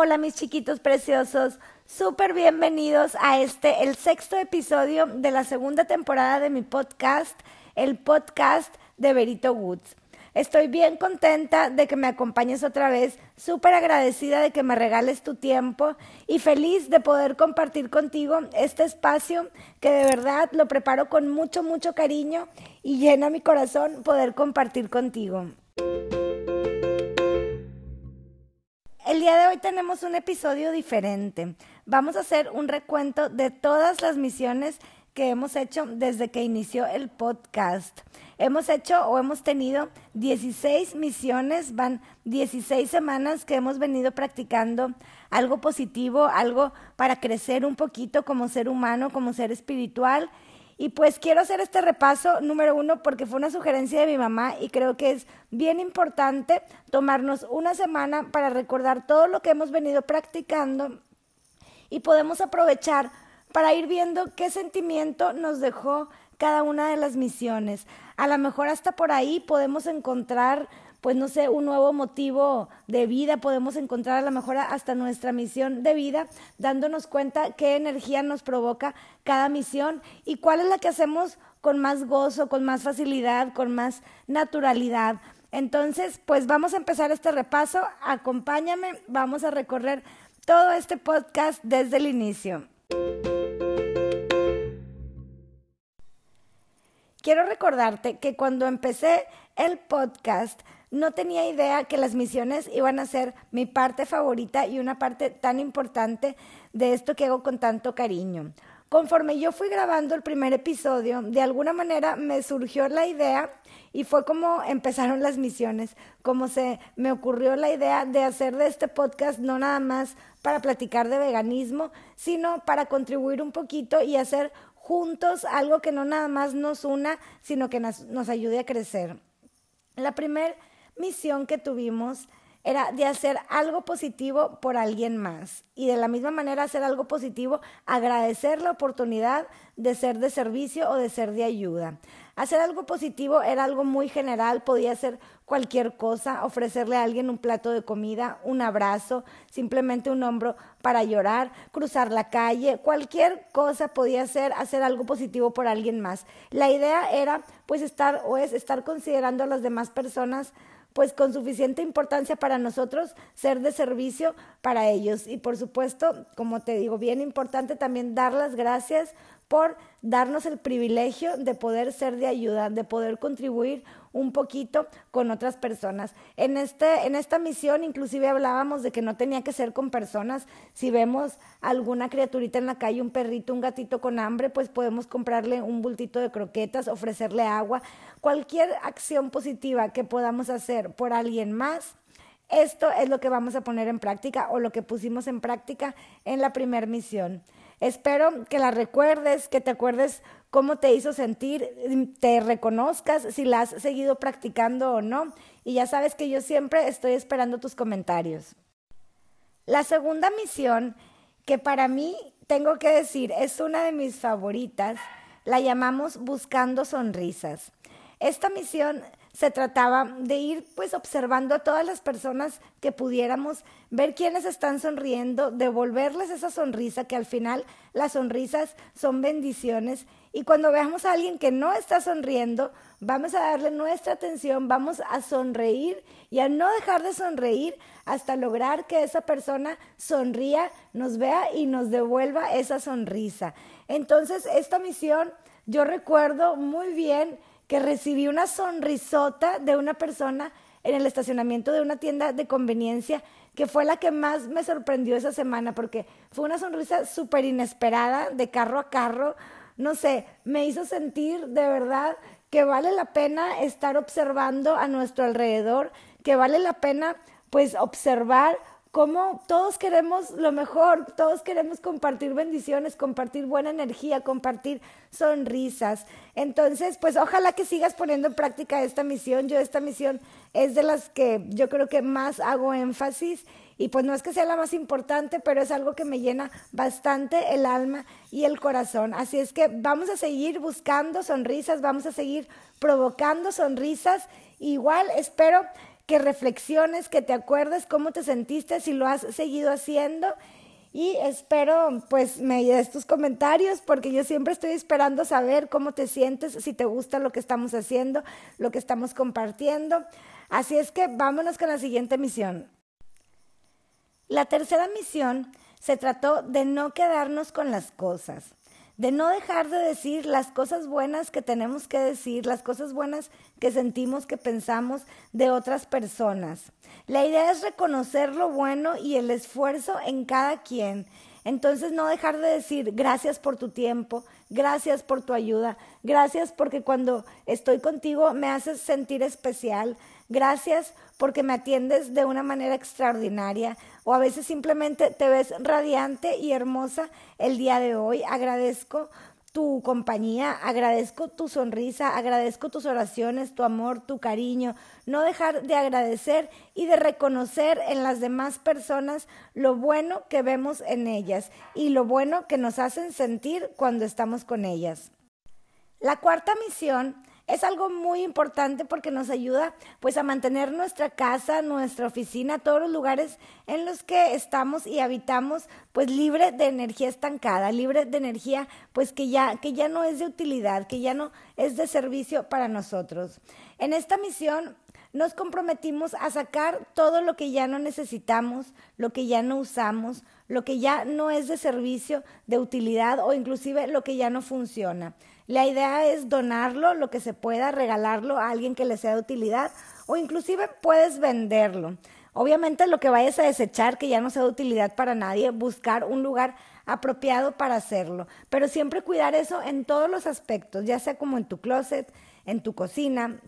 Hola mis chiquitos preciosos, súper bienvenidos a este, el sexto episodio de la segunda temporada de mi podcast, el podcast de Berito Woods. Estoy bien contenta de que me acompañes otra vez, súper agradecida de que me regales tu tiempo y feliz de poder compartir contigo este espacio que de verdad lo preparo con mucho, mucho cariño y llena mi corazón poder compartir contigo. El día de hoy tenemos un episodio diferente. Vamos a hacer un recuento de todas las misiones que hemos hecho desde que inició el podcast. Hemos hecho o hemos tenido 16 misiones, van 16 semanas que hemos venido practicando algo positivo, algo para crecer un poquito como ser humano, como ser espiritual y pues quiero hacer este repaso número uno porque fue una sugerencia de mi mamá y creo que es bien importante tomarnos una semana para recordar todo lo que hemos venido practicando y podemos aprovechar para ir viendo qué sentimiento nos dejó cada una de las misiones. A lo mejor hasta por ahí podemos encontrar pues no sé, un nuevo motivo de vida, podemos encontrar a lo mejor hasta nuestra misión de vida, dándonos cuenta qué energía nos provoca cada misión y cuál es la que hacemos con más gozo, con más facilidad, con más naturalidad. Entonces, pues vamos a empezar este repaso, acompáñame, vamos a recorrer todo este podcast desde el inicio. Quiero recordarte que cuando empecé el podcast, no tenía idea que las misiones iban a ser mi parte favorita y una parte tan importante de esto que hago con tanto cariño. Conforme yo fui grabando el primer episodio, de alguna manera me surgió la idea y fue como empezaron las misiones, como se me ocurrió la idea de hacer de este podcast no nada más para platicar de veganismo, sino para contribuir un poquito y hacer juntos algo que no nada más nos una, sino que nos, ayude a crecer. La primera misión que tuvimos era de hacer algo positivo por alguien más y de la misma manera hacer algo positivo, agradecer la oportunidad de ser de servicio o de ser de ayuda. Hacer algo positivo era algo muy general, podía ser cualquier cosa, ofrecerle a alguien un plato de comida, un abrazo, simplemente un hombro para llorar, cruzar la calle, cualquier cosa podía ser hacer algo positivo por alguien más. La idea era pues estar o es estar considerando a las demás personas pues con suficiente importancia para nosotros ser de servicio para ellos. Y por supuesto, como te digo, bien importante también dar las gracias por darnos el privilegio de poder ser de ayuda, de poder contribuir un poquito con otras personas. En, este, en esta misión inclusive hablábamos de que no tenía que ser con personas. Si vemos alguna criaturita en la calle, un perrito, un gatito con hambre, pues podemos comprarle un bultito de croquetas, ofrecerle agua. Cualquier acción positiva que podamos hacer por alguien más, esto es lo que vamos a poner en práctica o lo que pusimos en práctica en la primera misión. Espero que la recuerdes, que te acuerdes cómo te hizo sentir, te reconozcas si la has seguido practicando o no. Y ya sabes que yo siempre estoy esperando tus comentarios. La segunda misión, que para mí tengo que decir es una de mis favoritas, la llamamos Buscando Sonrisas. Esta misión se trataba de ir pues observando a todas las personas que pudiéramos ver quiénes están sonriendo, devolverles esa sonrisa, que al final las sonrisas son bendiciones. Y cuando veamos a alguien que no está sonriendo, vamos a darle nuestra atención, vamos a sonreír y a no dejar de sonreír hasta lograr que esa persona sonría, nos vea y nos devuelva esa sonrisa. Entonces, esta misión yo recuerdo muy bien que recibí una sonrisota de una persona en el estacionamiento de una tienda de conveniencia que fue la que más me sorprendió esa semana porque fue una sonrisa súper inesperada de carro a carro. No sé, me hizo sentir de verdad que vale la pena estar observando a nuestro alrededor, que vale la pena pues observar cómo todos queremos lo mejor, todos queremos compartir bendiciones, compartir buena energía, compartir sonrisas. Entonces, pues ojalá que sigas poniendo en práctica esta misión. Yo esta misión es de las que yo creo que más hago énfasis y pues no es que sea la más importante, pero es algo que me llena bastante el alma y el corazón. Así es que vamos a seguir buscando sonrisas, vamos a seguir provocando sonrisas. Igual espero que reflexiones, que te acuerdes cómo te sentiste, si lo has seguido haciendo. Y espero pues me des tus comentarios porque yo siempre estoy esperando saber cómo te sientes, si te gusta lo que estamos haciendo, lo que estamos compartiendo. Así es que vámonos con la siguiente misión. La tercera misión se trató de no quedarnos con las cosas, de no dejar de decir las cosas buenas que tenemos que decir, las cosas buenas que sentimos, que pensamos de otras personas. La idea es reconocer lo bueno y el esfuerzo en cada quien. Entonces no dejar de decir gracias por tu tiempo, gracias por tu ayuda, gracias porque cuando estoy contigo me haces sentir especial, gracias porque me atiendes de una manera extraordinaria o a veces simplemente te ves radiante y hermosa el día de hoy. Agradezco tu compañía, agradezco tu sonrisa, agradezco tus oraciones, tu amor, tu cariño. No dejar de agradecer y de reconocer en las demás personas lo bueno que vemos en ellas y lo bueno que nos hacen sentir cuando estamos con ellas. La cuarta misión es algo muy importante porque nos ayuda pues a mantener nuestra casa, nuestra oficina, todos los lugares en los que estamos y habitamos pues libre de energía estancada, libre de energía pues que ya que ya no es de utilidad, que ya no es de servicio para nosotros. En esta misión nos comprometimos a sacar todo lo que ya no necesitamos, lo que ya no usamos, lo que ya no es de servicio, de utilidad o inclusive lo que ya no funciona. La idea es donarlo, lo que se pueda, regalarlo a alguien que le sea de utilidad o inclusive puedes venderlo. Obviamente lo que vayas a desechar que ya no sea de utilidad para nadie, buscar un lugar apropiado para hacerlo, pero siempre cuidar eso en todos los aspectos, ya sea como en tu closet, en tu cocina,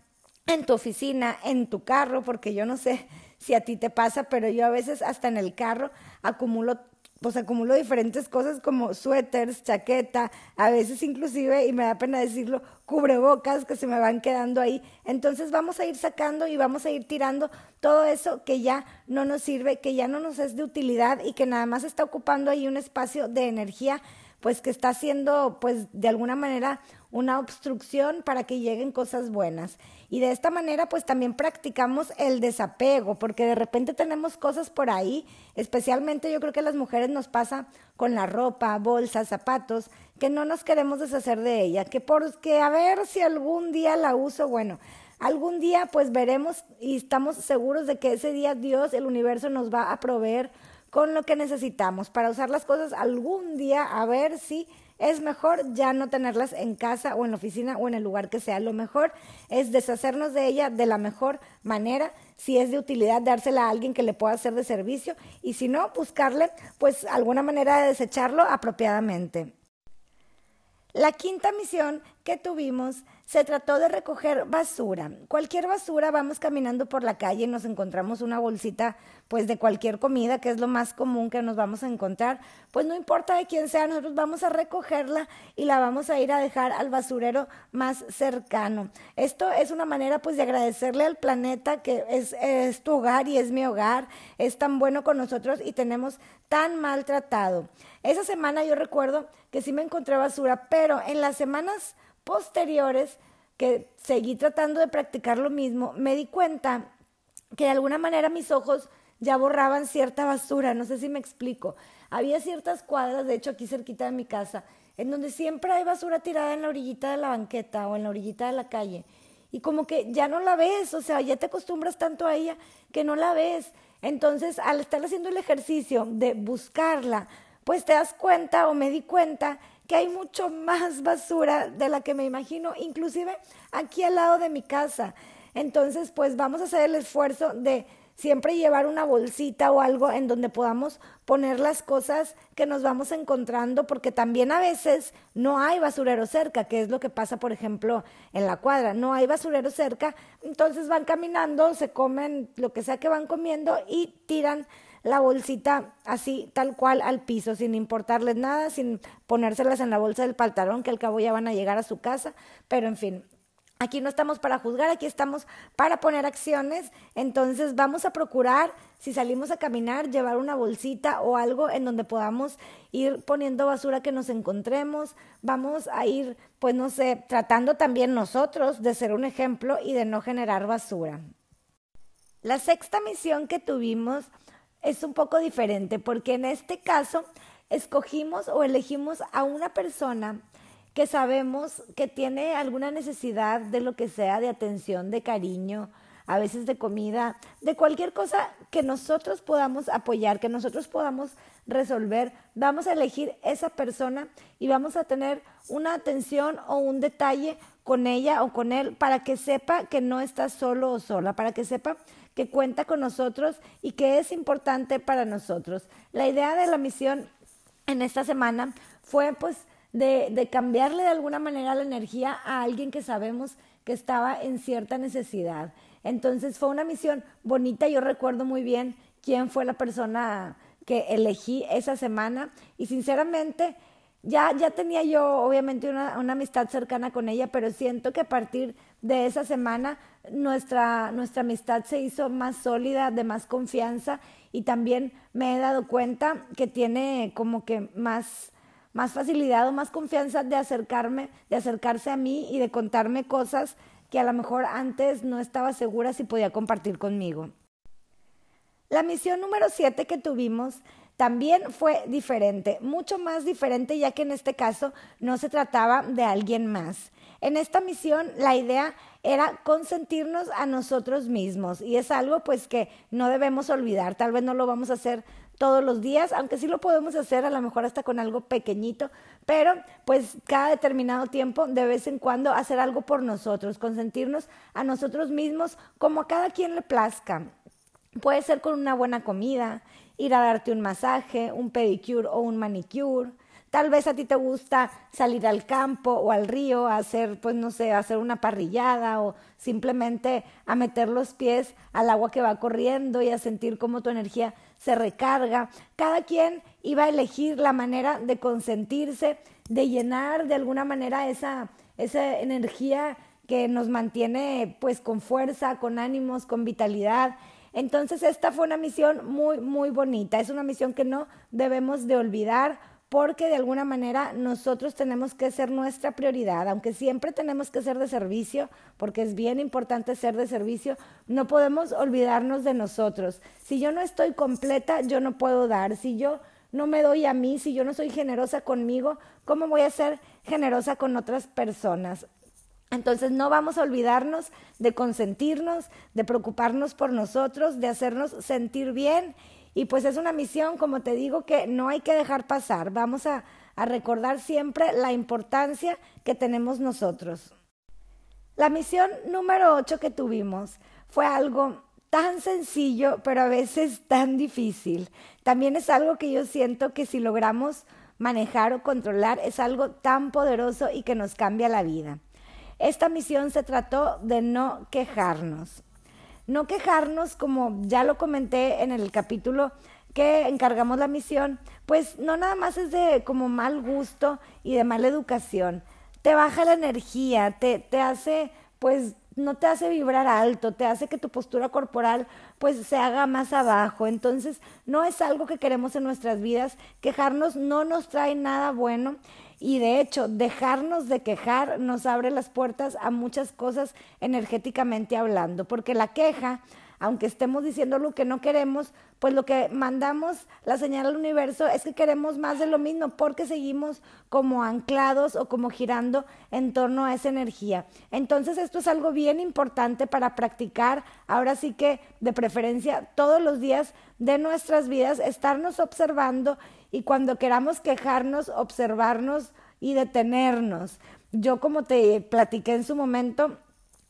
en tu oficina, en tu carro, porque yo no sé si a ti te pasa, pero yo a veces hasta en el carro acumulo pues acumulo diferentes cosas como suéteres, chaqueta, a veces inclusive, y me da pena decirlo, cubrebocas que se me van quedando ahí. Entonces vamos a ir sacando y vamos a ir tirando todo eso que ya no nos sirve, que ya no nos es de utilidad y que nada más está ocupando ahí un espacio de energía, pues que está haciendo, pues de alguna manera, una obstrucción para que lleguen cosas buenas. Y de esta manera pues también practicamos el desapego, porque de repente tenemos cosas por ahí, especialmente yo creo que a las mujeres nos pasa con la ropa, bolsas, zapatos, que no nos queremos deshacer de ella, que porque a ver si algún día la uso, bueno, algún día pues veremos y estamos seguros de que ese día Dios, el universo nos va a proveer con lo que necesitamos para usar las cosas algún día a ver si es mejor ya no tenerlas en casa o en la oficina o en el lugar que sea. Lo mejor es deshacernos de ella de la mejor manera. Si es de utilidad, dársela a alguien que le pueda hacer de servicio y si no, buscarle pues alguna manera de desecharlo apropiadamente. La quinta misión que tuvimos se trató de recoger basura. Cualquier basura, vamos caminando por la calle y nos encontramos una bolsita pues de cualquier comida, que es lo más común que nos vamos a encontrar, pues no importa de quién sea, nosotros vamos a recogerla y la vamos a ir a dejar al basurero más cercano. Esto es una manera pues de agradecerle al planeta que es, es tu hogar y es mi hogar, es tan bueno con nosotros y tenemos tan maltratado. Esa semana yo recuerdo que sí me encontré basura, pero en las semanas posteriores que seguí tratando de practicar lo mismo, me di cuenta que de alguna manera mis ojos ya borraban cierta basura, no sé si me explico. Había ciertas cuadras, de hecho aquí cerquita de mi casa, en donde siempre hay basura tirada en la orillita de la banqueta o en la orillita de la calle. Y como que ya no la ves, o sea, ya te acostumbras tanto a ella que no la ves. Entonces, al estar haciendo el ejercicio de buscarla, pues te das cuenta o me di cuenta que hay mucho más basura de la que me imagino, inclusive aquí al lado de mi casa. Entonces, pues vamos a hacer el esfuerzo de siempre llevar una bolsita o algo en donde podamos poner las cosas que nos vamos encontrando, porque también a veces no hay basurero cerca, que es lo que pasa, por ejemplo, en la cuadra, no hay basurero cerca, entonces van caminando, se comen lo que sea que van comiendo y tiran la bolsita así, tal cual, al piso, sin importarles nada, sin ponérselas en la bolsa del pantalón, que al cabo ya van a llegar a su casa, pero en fin. Aquí no estamos para juzgar, aquí estamos para poner acciones. Entonces vamos a procurar, si salimos a caminar, llevar una bolsita o algo en donde podamos ir poniendo basura que nos encontremos. Vamos a ir, pues no sé, tratando también nosotros de ser un ejemplo y de no generar basura. La sexta misión que tuvimos es un poco diferente porque en este caso escogimos o elegimos a una persona que sabemos que tiene alguna necesidad de lo que sea, de atención, de cariño, a veces de comida, de cualquier cosa que nosotros podamos apoyar, que nosotros podamos resolver, vamos a elegir esa persona y vamos a tener una atención o un detalle con ella o con él para que sepa que no está solo o sola, para que sepa que cuenta con nosotros y que es importante para nosotros. La idea de la misión en esta semana fue pues de, cambiarle de alguna manera la energía a alguien que sabemos que estaba en cierta necesidad. Entonces fue una misión bonita, yo recuerdo muy bien quién fue la persona que elegí esa semana y sinceramente ya, ya tenía yo obviamente una, una, amistad cercana con ella, pero siento que a partir de esa semana nuestra, nuestra amistad se hizo más sólida, de más confianza y también me he dado cuenta que tiene como que más, más facilidad o más confianza de acercarme, de acercarse a mí y de contarme cosas que a lo mejor antes no estaba segura si podía compartir conmigo. La misión número siete que tuvimos también fue diferente, mucho más diferente ya que en este caso no se trataba de alguien más. En esta misión la idea era consentirnos a nosotros mismos y es algo pues que no debemos olvidar, tal vez no lo vamos a hacer todos los días, aunque sí lo podemos hacer a lo mejor hasta con algo pequeñito, pero pues cada determinado tiempo, de vez en cuando, hacer algo por nosotros, consentirnos a nosotros mismos como a cada quien le plazca. Puede ser con una buena comida, ir a darte un masaje, un pedicure o un manicure. Tal vez a ti te gusta salir al campo o al río a hacer, pues no sé, a hacer una parrillada o simplemente a meter los pies al agua que va corriendo y a sentir cómo tu energía se recarga. Cada quien iba a elegir la manera de consentirse, de llenar de alguna manera esa, esa energía que nos mantiene pues con fuerza, con ánimos, con vitalidad entonces esta fue una misión muy, muy bonita. Es una misión que no debemos de olvidar porque de alguna manera nosotros tenemos que ser nuestra prioridad, aunque siempre tenemos que ser de servicio, porque es bien importante ser de servicio, no podemos olvidarnos de nosotros. Si yo no estoy completa, yo no puedo dar. Si yo no me doy a mí, si yo no soy generosa conmigo, ¿cómo voy a ser generosa con otras personas? Entonces no vamos a olvidarnos de consentirnos, de preocuparnos por nosotros, de hacernos sentir bien. Y pues es una misión, como te digo, que no hay que dejar pasar. Vamos a, recordar siempre la importancia que tenemos nosotros. La misión número 8 que tuvimos fue algo tan sencillo, pero a veces tan difícil. También es algo que yo siento que si logramos manejar o controlar es algo tan poderoso y que nos cambia la vida. Esta misión se trató de no quejarnos. No quejarnos, como ya lo comenté en el capítulo que encargamos la misión, pues no nada más es de como mal gusto y de mala educación. Te baja la energía, te, te hace, pues no te hace vibrar alto, te hace que tu postura corporal pues se haga más abajo. Entonces, no es algo que queremos en nuestras vidas. Quejarnos no nos trae nada bueno y de hecho, dejarnos de quejar nos abre las puertas a muchas cosas energéticamente hablando, porque la queja, aunque estemos diciendo lo que no queremos, pues lo que mandamos la señal al universo es que queremos más de lo mismo, porque seguimos como anclados o como girando en torno a esa energía. Entonces esto es algo bien importante para practicar, ahora sí que de preferencia todos los días de nuestras vidas, estarnos observando y cuando queramos quejarnos, observarnos y detenernos. Yo como te platiqué en su momento,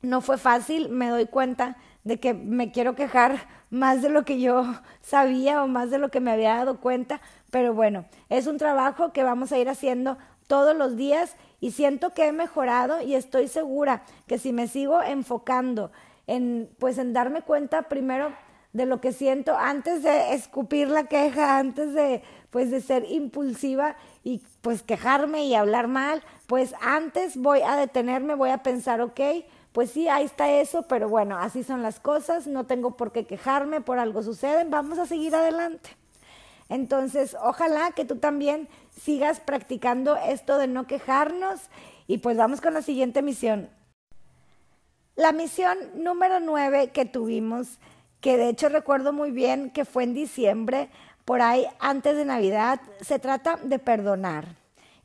no fue fácil, me doy cuenta de que me quiero quejar más de lo que yo sabía o más de lo que me había dado cuenta, pero bueno, es un trabajo que vamos a ir haciendo todos los días y siento que he mejorado y estoy segura que si me sigo enfocando en pues en darme cuenta primero de lo que siento antes de escupir la queja, antes de pues de ser impulsiva y pues quejarme y hablar mal, pues antes voy a detenerme, voy a pensar, ok, pues sí, ahí está eso, pero bueno, así son las cosas, no tengo por qué quejarme, por algo suceden, vamos a seguir adelante. Entonces, ojalá que tú también sigas practicando esto de no quejarnos y pues vamos con la siguiente misión. La misión número nueve que tuvimos que de hecho recuerdo muy bien que fue en diciembre, por ahí antes de Navidad, se trata de perdonar.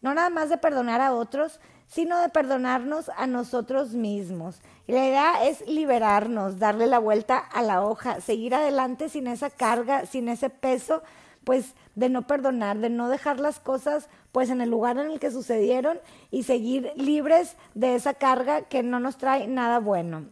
No nada más de perdonar a otros, sino de perdonarnos a nosotros mismos. Y la idea es liberarnos, darle la vuelta a la hoja, seguir adelante sin esa carga, sin ese peso, pues de no perdonar, de no dejar las cosas pues en el lugar en el que sucedieron y seguir libres de esa carga que no nos trae nada bueno.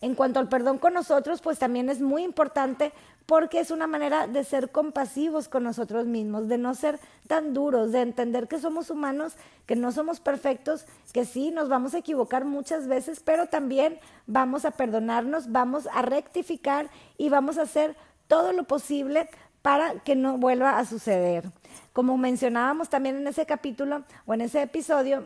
En cuanto al perdón con nosotros, pues también es muy importante porque es una manera de ser compasivos con nosotros mismos, de no ser tan duros, de entender que somos humanos, que no somos perfectos, que sí, nos vamos a equivocar muchas veces, pero también vamos a perdonarnos, vamos a rectificar y vamos a hacer todo lo posible para que no vuelva a suceder. Como mencionábamos también en ese capítulo o en ese episodio,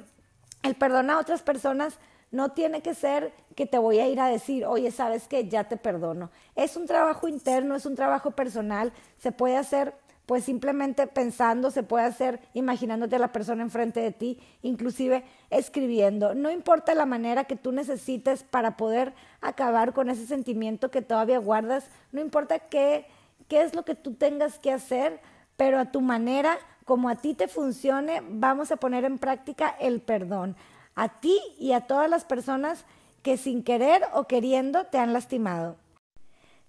el perdón a otras personas no tiene que ser que te voy a ir a decir, oye, sabes que ya te perdono. Es un trabajo interno, es un trabajo personal, se puede hacer pues simplemente pensando, se puede hacer imaginándote a la persona enfrente de ti, inclusive escribiendo. No importa la manera que tú necesites para poder acabar con ese sentimiento que todavía guardas, no importa qué, qué es lo que tú tengas que hacer, pero a tu manera, como a ti te funcione, vamos a poner en práctica el perdón a ti y a todas las personas que sin querer o queriendo te han lastimado.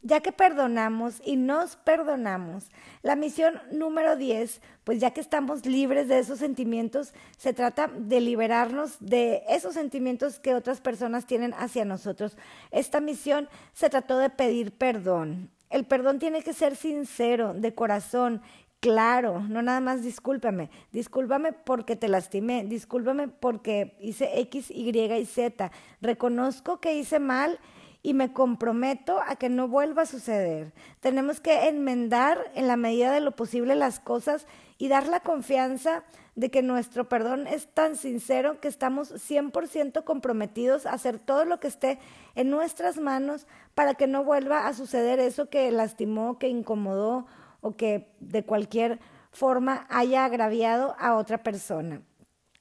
Ya que perdonamos y nos perdonamos, la misión número 10, pues ya que estamos libres de esos sentimientos, se trata de liberarnos de esos sentimientos que otras personas tienen hacia nosotros. Esta misión se trató de pedir perdón. El perdón tiene que ser sincero, de corazón, Claro, no nada más discúlpame, discúlpame porque te lastimé, discúlpame porque hice X, Y y Z. Reconozco que hice mal y me comprometo a que no vuelva a suceder. Tenemos que enmendar en la medida de lo posible las cosas y dar la confianza de que nuestro perdón es tan sincero que estamos 100% comprometidos a hacer todo lo que esté en nuestras manos para que no vuelva a suceder eso que lastimó, que incomodó o que de cualquier forma haya agraviado a otra persona.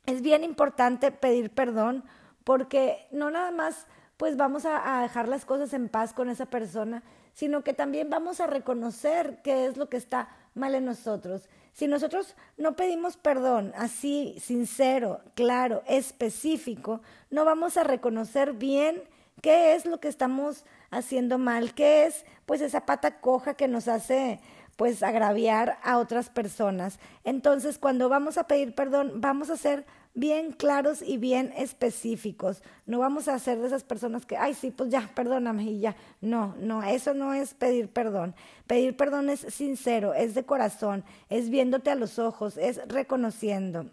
Es bien importante pedir perdón porque no nada más pues vamos a, dejar las cosas en paz con esa persona, sino que también vamos a reconocer qué es lo que está mal en nosotros. Si nosotros no pedimos perdón así, sincero, claro, específico, no vamos a reconocer bien qué es lo que estamos haciendo mal, qué es pues esa pata coja que nos hace pues agraviar a otras personas. Entonces, cuando vamos a pedir perdón, vamos a ser bien claros y bien específicos. No vamos a ser de esas personas que, ay, sí, pues ya, perdóname y ya. No, no, eso no es pedir perdón. Pedir perdón es sincero, es de corazón, es viéndote a los ojos, es reconociendo.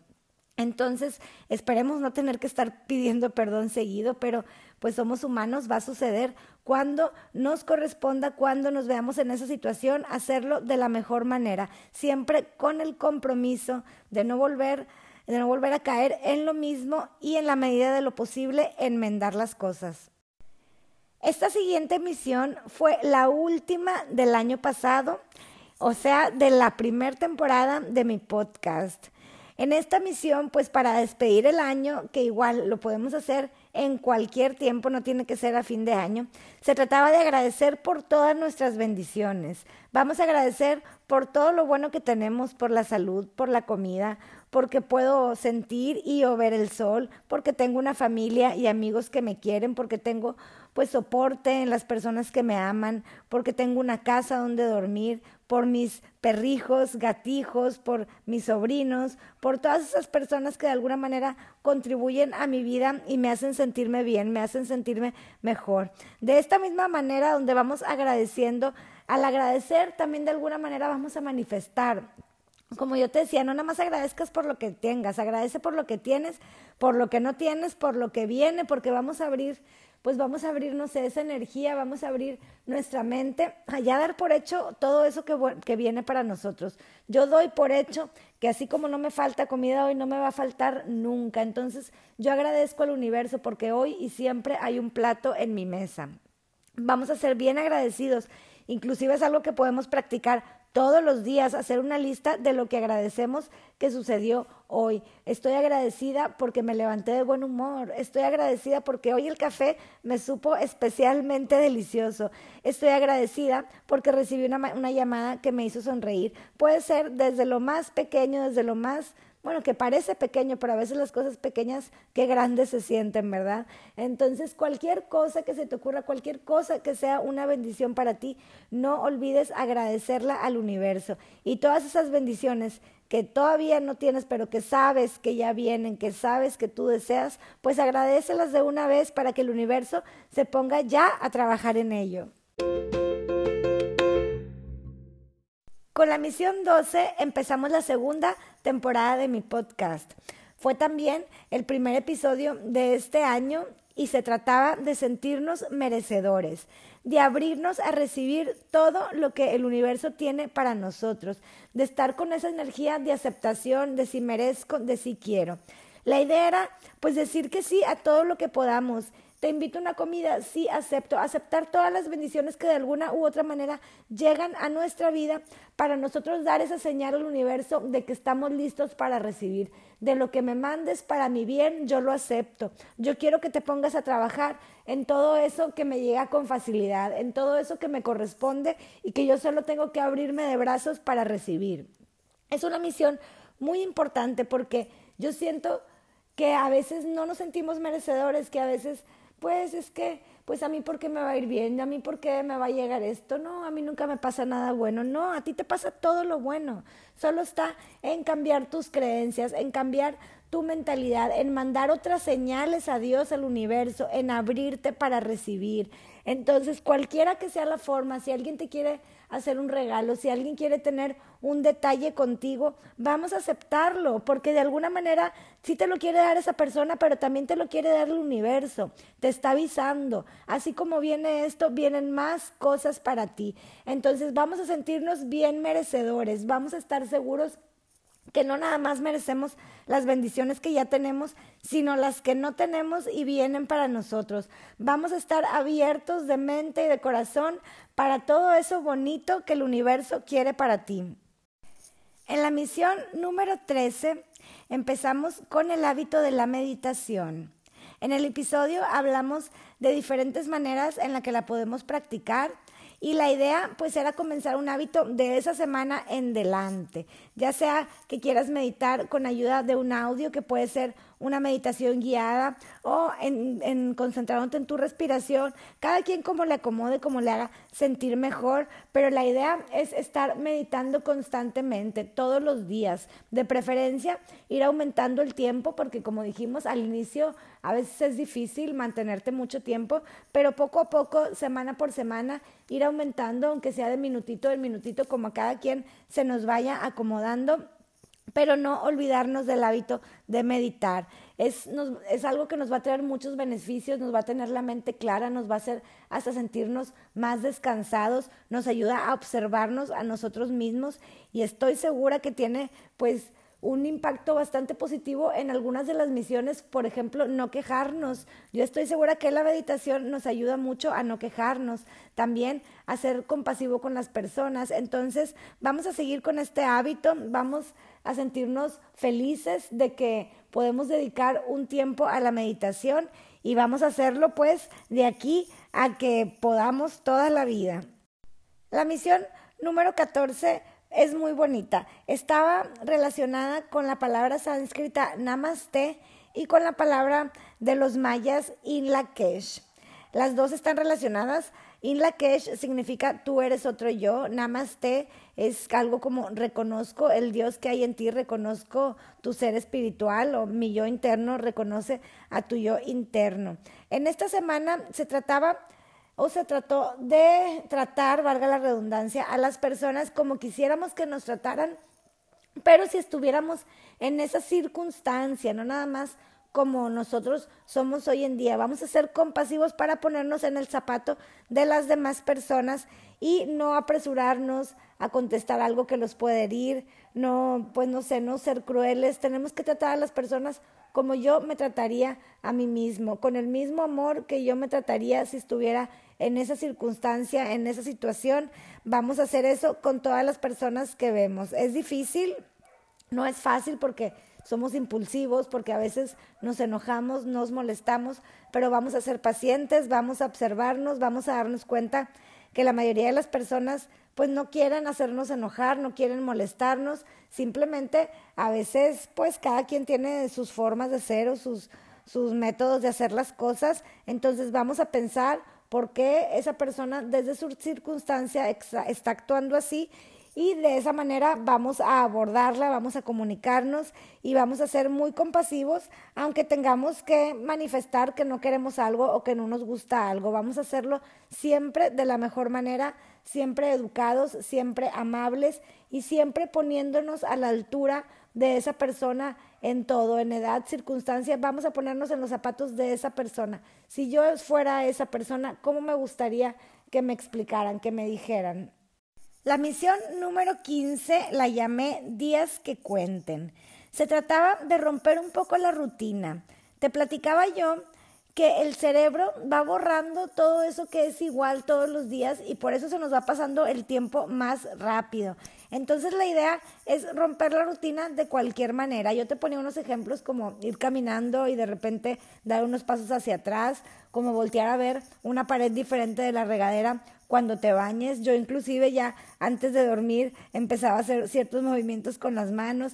Entonces, esperemos no tener que estar pidiendo perdón seguido, pero pues somos humanos, va a suceder cuando nos corresponda, cuando nos veamos en esa situación, hacerlo de la mejor manera, siempre con el compromiso de no volver de no volver a caer en lo mismo y en la medida de lo posible enmendar las cosas. Esta siguiente misión fue la última del año pasado, o sea, de la primera temporada de mi podcast. En esta misión, pues para despedir el año, que igual lo podemos hacer en cualquier tiempo, no tiene que ser a fin de año, se trataba de agradecer por todas nuestras bendiciones. Vamos a agradecer por todo lo bueno que tenemos, por la salud, por la comida, porque puedo sentir y o ver el sol, porque tengo una familia y amigos que me quieren, porque tengo pues soporte en las personas que me aman, porque tengo una casa donde dormir, por mis perrijos, gatijos, por mis sobrinos, por todas esas personas que de alguna manera contribuyen a mi vida y me hacen sentirme bien, me hacen sentirme mejor. De esta misma manera donde vamos agradeciendo, al agradecer también de alguna manera vamos a manifestar como yo te decía, no nada más agradezcas por lo que tengas, agradece por lo que tienes, por lo que no tienes, por lo que viene, porque vamos a abrir pues vamos a abrirnos esa energía, vamos a abrir nuestra mente a ya dar por hecho todo eso que, que viene para nosotros. Yo doy por hecho que así como no me falta comida hoy, no me va a faltar nunca. Entonces yo agradezco al universo porque hoy y siempre hay un plato en mi mesa. Vamos a ser bien agradecidos. Inclusive es algo que podemos practicar todos los días, hacer una lista de lo que agradecemos que sucedió hoy. Estoy agradecida porque me levanté de buen humor. Estoy agradecida porque hoy el café me supo especialmente delicioso. Estoy agradecida porque recibí una, una llamada que me hizo sonreír. Puede ser desde lo más pequeño, desde lo más bueno, que parece pequeño, pero a veces las cosas pequeñas, qué grandes se sienten, ¿verdad? Entonces, cualquier cosa que se te ocurra, cualquier cosa que sea una bendición para ti, no olvides agradecerla al universo. Y todas esas bendiciones que todavía no tienes, pero que sabes que ya vienen, que sabes que tú deseas, pues agradecelas de una vez para que el universo se ponga ya a trabajar en ello. Con la misión 12 empezamos la segunda temporada de mi podcast. Fue también el primer episodio de este año y se trataba de sentirnos merecedores, de abrirnos a recibir todo lo que el universo tiene para nosotros, de estar con esa energía de aceptación, de si merezco, de si quiero. La idea era pues decir que sí a todo lo que podamos te invito a una comida, sí, acepto, aceptar todas las bendiciones que de alguna u otra manera llegan a nuestra vida para nosotros dar esa señal al universo de que estamos listos para recibir. De lo que me mandes para mi bien, yo lo acepto. Yo quiero que te pongas a trabajar en todo eso que me llega con facilidad, en todo eso que me corresponde y que yo solo tengo que abrirme de brazos para recibir. Es una misión muy importante porque yo siento que a veces no nos sentimos merecedores, que a veces pues es que, pues a mí por qué me va a ir bien, a mí por qué me va a llegar esto, no, a mí nunca me pasa nada bueno, no, a ti te pasa todo lo bueno, solo está en cambiar tus creencias, en cambiar tu mentalidad, en mandar otras señales a Dios, al universo, en abrirte para recibir. Entonces, cualquiera que sea la forma, si alguien te quiere hacer un regalo, si alguien quiere tener un detalle contigo, vamos a aceptarlo, porque de alguna manera sí te lo quiere dar esa persona, pero también te lo quiere dar el universo, te está avisando. Así como viene esto, vienen más cosas para ti. Entonces vamos a sentirnos bien merecedores, vamos a estar seguros que no nada más merecemos las bendiciones que ya tenemos, sino las que no tenemos y vienen para nosotros. Vamos a estar abiertos de mente y de corazón para todo eso bonito que el universo quiere para ti. En la misión número 13 empezamos con el hábito de la meditación. En el episodio hablamos de diferentes maneras en las que la podemos practicar y la idea pues era comenzar un hábito de esa semana en delante, ya sea que quieras meditar con ayuda de un audio que puede ser una meditación guiada o en, en concentrándote en tu respiración, cada quien como le acomode, como le haga sentir mejor, pero la idea es estar meditando constantemente, todos los días, de preferencia ir aumentando el tiempo, porque como dijimos al inicio, a veces es difícil mantenerte mucho tiempo, pero poco a poco, semana por semana, ir aumentando, aunque sea de minutito en minutito, como cada quien se nos vaya acomodando pero no olvidarnos del hábito de meditar. Es, es, algo que nos va a traer muchos beneficios, nos va a tener la mente clara, nos va a hacer hasta sentirnos más descansados, nos ayuda a observarnos a nosotros mismos y estoy segura que tiene pues un impacto bastante positivo en algunas de las misiones, por ejemplo, no quejarnos. Yo estoy segura que la meditación nos ayuda mucho a no quejarnos, también a ser compasivo con las personas. Entonces, vamos a seguir con este hábito, vamos a sentirnos felices de que podemos dedicar un tiempo a la meditación y vamos a hacerlo pues de aquí a que podamos toda la vida. La misión número 14 es muy bonita. Estaba relacionada con la palabra sánscrita namaste y con la palabra de los mayas inlakesh. Las dos están relacionadas. Inlakesh significa tú eres otro yo. Namaste es algo como reconozco el Dios que hay en ti, reconozco tu ser espiritual o mi yo interno reconoce a tu yo interno. En esta semana se trataba o se trató de tratar, valga la redundancia, a las personas como quisiéramos que nos trataran, pero si estuviéramos en esa circunstancia, no nada más como nosotros somos hoy en día. Vamos a ser compasivos para ponernos en el zapato de las demás personas y no apresurarnos a contestar algo que los puede herir, no, pues no sé, no ser crueles. Tenemos que tratar a las personas como yo me trataría a mí mismo, con el mismo amor que yo me trataría si estuviera en esa circunstancia, en esa situación. Vamos a hacer eso con todas las personas que vemos. Es difícil, no es fácil porque somos impulsivos, porque a veces nos enojamos, nos molestamos, pero vamos a ser pacientes, vamos a observarnos, vamos a darnos cuenta que la mayoría de las personas pues no quieren hacernos enojar, no quieren molestarnos, simplemente a veces pues cada quien tiene sus formas de ser o sus, sus métodos de hacer las cosas, entonces vamos a pensar por qué esa persona desde su circunstancia está actuando así y de esa manera vamos a abordarla, vamos a comunicarnos y vamos a ser muy compasivos, aunque tengamos que manifestar que no queremos algo o que no nos gusta algo. Vamos a hacerlo siempre de la mejor manera, siempre educados, siempre amables y siempre poniéndonos a la altura de esa persona en todo, en edad, circunstancia, vamos a ponernos en los zapatos de esa persona. Si yo fuera esa persona, ¿cómo me gustaría que me explicaran, que me dijeran? La misión número 15 la llamé Días que cuenten. Se trataba de romper un poco la rutina. Te platicaba yo que el cerebro va borrando todo eso que es igual todos los días y por eso se nos va pasando el tiempo más rápido. Entonces la idea es romper la rutina de cualquier manera. Yo te ponía unos ejemplos como ir caminando y de repente dar unos pasos hacia atrás, como voltear a ver una pared diferente de la regadera cuando te bañes. Yo inclusive ya antes de dormir empezaba a hacer ciertos movimientos con las manos.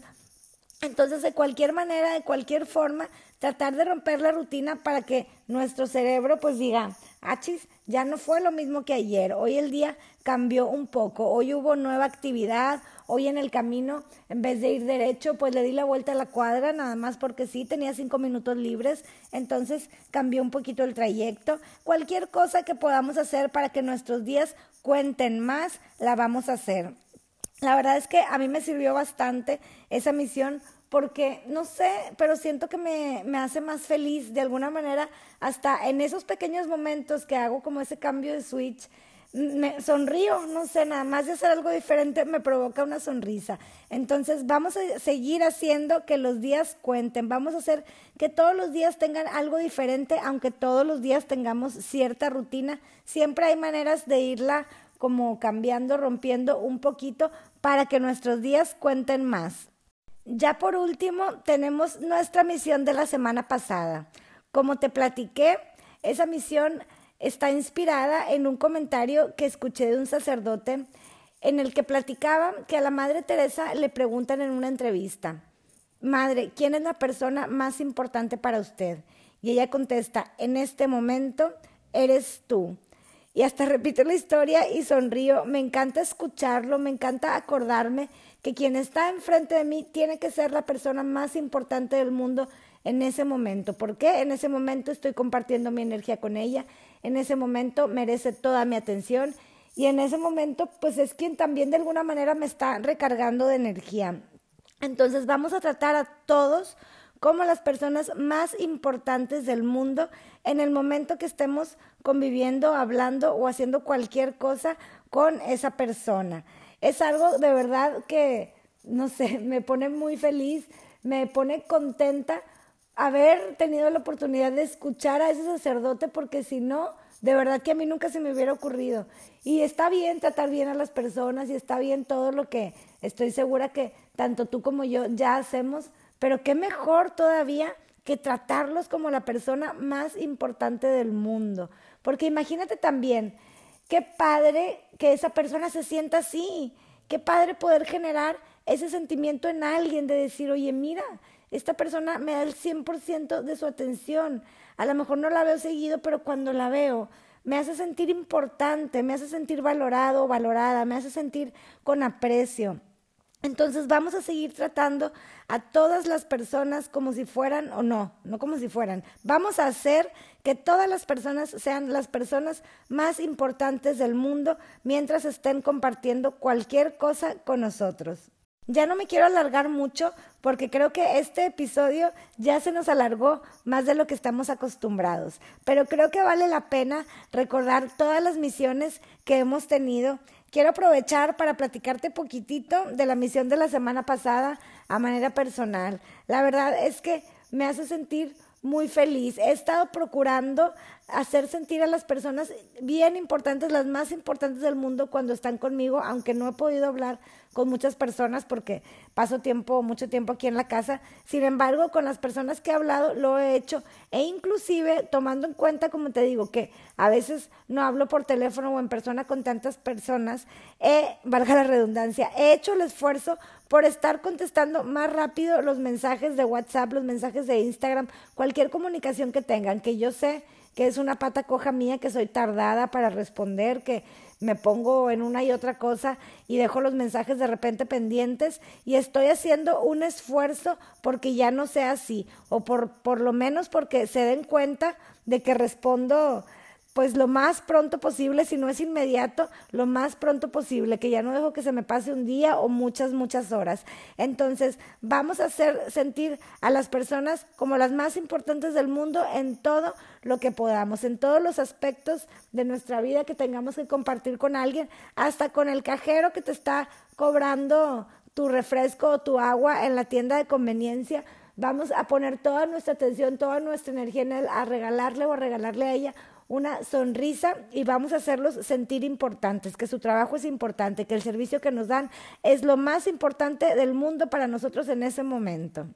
Entonces, de cualquier manera, de cualquier forma, tratar de romper la rutina para que nuestro cerebro pues diga, achis, ya no fue lo mismo que ayer, hoy el día cambió un poco, hoy hubo nueva actividad, hoy en el camino, en vez de ir derecho, pues le di la vuelta a la cuadra, nada más porque sí, tenía cinco minutos libres, entonces cambió un poquito el trayecto. Cualquier cosa que podamos hacer para que nuestros días cuenten más, la vamos a hacer. La verdad es que a mí me sirvió bastante esa misión porque no sé, pero siento que me, me, hace más feliz de alguna manera, hasta en esos pequeños momentos que hago como ese cambio de switch, me sonrío, no sé, nada más de hacer algo diferente me provoca una sonrisa. Entonces vamos a seguir haciendo que los días cuenten, vamos a hacer que todos los días tengan algo diferente, aunque todos los días tengamos cierta rutina, siempre hay maneras de irla como cambiando, rompiendo un poquito para que nuestros días cuenten más. Ya por último, tenemos nuestra misión de la semana pasada. Como te platiqué, esa misión está inspirada en un comentario que escuché de un sacerdote en el que platicaba que a la Madre Teresa le preguntan en una entrevista, Madre, ¿quién es la persona más importante para usted? Y ella contesta, en este momento eres tú. Y hasta repito la historia y sonrío. Me encanta escucharlo, me encanta acordarme que quien está enfrente de mí tiene que ser la persona más importante del mundo en ese momento. ¿Por qué? En ese momento estoy compartiendo mi energía con ella, en ese momento merece toda mi atención y en ese momento pues es quien también de alguna manera me está recargando de energía. Entonces vamos a tratar a todos como las personas más importantes del mundo en el momento que estemos conviviendo, hablando o haciendo cualquier cosa con esa persona es algo de verdad que, no sé, me pone muy feliz, me pone contenta haber tenido la oportunidad de escuchar a ese sacerdote porque si no, de verdad que a mí nunca se me hubiera ocurrido. Y está bien tratar bien a las personas y está bien todo lo que estoy segura que tanto tú como yo ya hacemos, pero qué mejor todavía que tratarlos como la persona más importante del mundo. Porque imagínate también, Qué padre que esa persona se sienta así. Qué padre poder generar ese sentimiento en alguien de decir, oye, mira, esta persona me da el 100% de su atención. A lo mejor no la veo seguido, pero cuando la veo, me hace sentir importante, me hace sentir valorado, valorada, me hace sentir con aprecio. Entonces vamos a seguir tratando a todas las personas como si fueran o no, no como si fueran. Vamos a hacer que todas las personas sean las personas más importantes del mundo mientras estén compartiendo cualquier cosa con nosotros. Ya no me quiero alargar mucho porque creo que este episodio ya se nos alargó más de lo que estamos acostumbrados, pero creo que vale la pena recordar todas las misiones que hemos tenido quiero aprovechar para platicarte poquitito de la misión de la semana pasada a manera personal. La verdad es que me hace sentir muy feliz. He estado procurando hacer sentir a las personas bien importantes, las más importantes del mundo cuando están conmigo, aunque no he podido hablar con muchas personas porque paso tiempo, mucho tiempo aquí en la casa. Sin embargo, con las personas que he hablado lo he hecho e inclusive tomando en cuenta, como te digo, que a veces no hablo por teléfono o en persona con tantas personas, he, valga la redundancia, he hecho el esfuerzo por estar contestando más rápido los mensajes de WhatsApp, los mensajes de Instagram, cualquier comunicación que tengan, que yo sé que es una pata coja mía, que soy tardada para responder, que me pongo en una y otra cosa y dejo los mensajes de repente pendientes y estoy haciendo un esfuerzo porque ya no sea así o por, por lo menos porque se den cuenta de que respondo pues lo más pronto posible, si no es inmediato, lo más pronto posible, que ya no dejo que se me pase un día o muchas, muchas horas. Entonces, vamos a hacer sentir a las personas como las más importantes del mundo en todo lo que podamos, en todos los aspectos de nuestra vida que tengamos que compartir con alguien, hasta con el cajero que te está cobrando tu refresco o tu agua en la tienda de conveniencia. Vamos a poner toda nuestra atención, toda nuestra energía en él, a regalarle o a regalarle a ella una sonrisa y vamos a hacerlos sentir importantes, que su trabajo es importante, que el servicio que nos dan es lo más importante del mundo para nosotros en ese momento.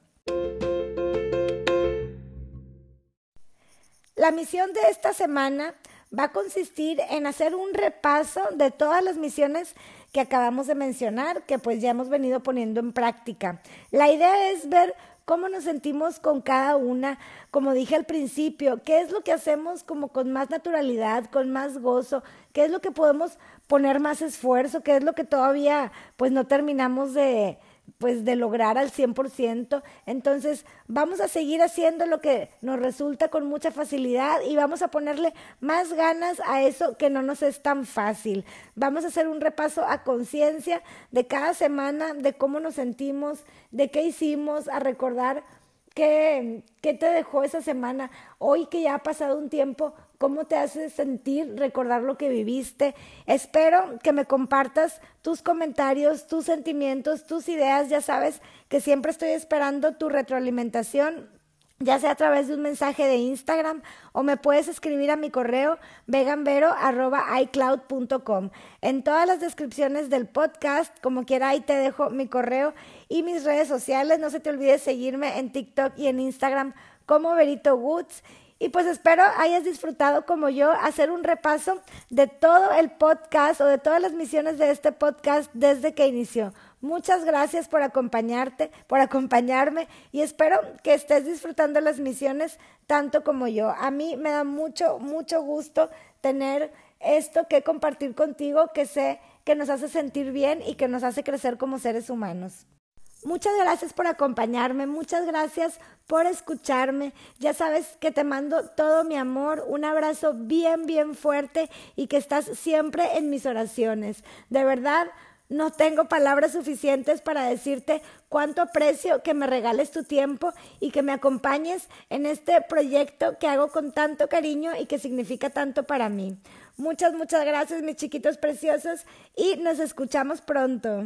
La misión de esta semana va a consistir en hacer un repaso de todas las misiones que acabamos de mencionar, que pues ya hemos venido poniendo en práctica. La idea es ver cómo nos sentimos con cada una, como dije al principio, qué es lo que hacemos como con más naturalidad, con más gozo, qué es lo que podemos poner más esfuerzo, qué es lo que todavía pues no terminamos de, pues de lograr al 100%. Entonces, vamos a seguir haciendo lo que nos resulta con mucha facilidad y vamos a ponerle más ganas a eso que no nos es tan fácil. Vamos a hacer un repaso a conciencia de cada semana, de cómo nos sentimos, de qué hicimos, a recordar qué, qué te dejó esa semana. Hoy que ya ha pasado un tiempo, cómo te hace sentir recordar lo que viviste. Espero que me compartas tus comentarios, tus sentimientos, tus ideas. Ya sabes que siempre estoy esperando tu retroalimentación ya sea a través de un mensaje de Instagram o me puedes escribir a mi correo veganvero.icloud.com. En todas las descripciones del podcast, como quiera, ahí te dejo mi correo y mis redes sociales. No se te olvide seguirme en TikTok y en Instagram como Verito Woods. Y pues espero hayas disfrutado como yo hacer un repaso de todo el podcast o de todas las misiones de este podcast desde que inició. Muchas gracias por acompañarte, por acompañarme y espero que estés disfrutando las misiones tanto como yo. A mí me da mucho, mucho gusto tener esto que compartir contigo que sé que nos hace sentir bien y que nos hace crecer como seres humanos. Muchas gracias por acompañarme, muchas gracias por escucharme. Ya sabes que te mando todo mi amor, un abrazo bien, bien fuerte y que estás siempre en mis oraciones. De verdad, no tengo palabras suficientes para decirte cuánto aprecio que me regales tu tiempo y que me acompañes en este proyecto que hago con tanto cariño y que significa tanto para mí. Muchas, muchas gracias mis chiquitos preciosos y nos escuchamos pronto.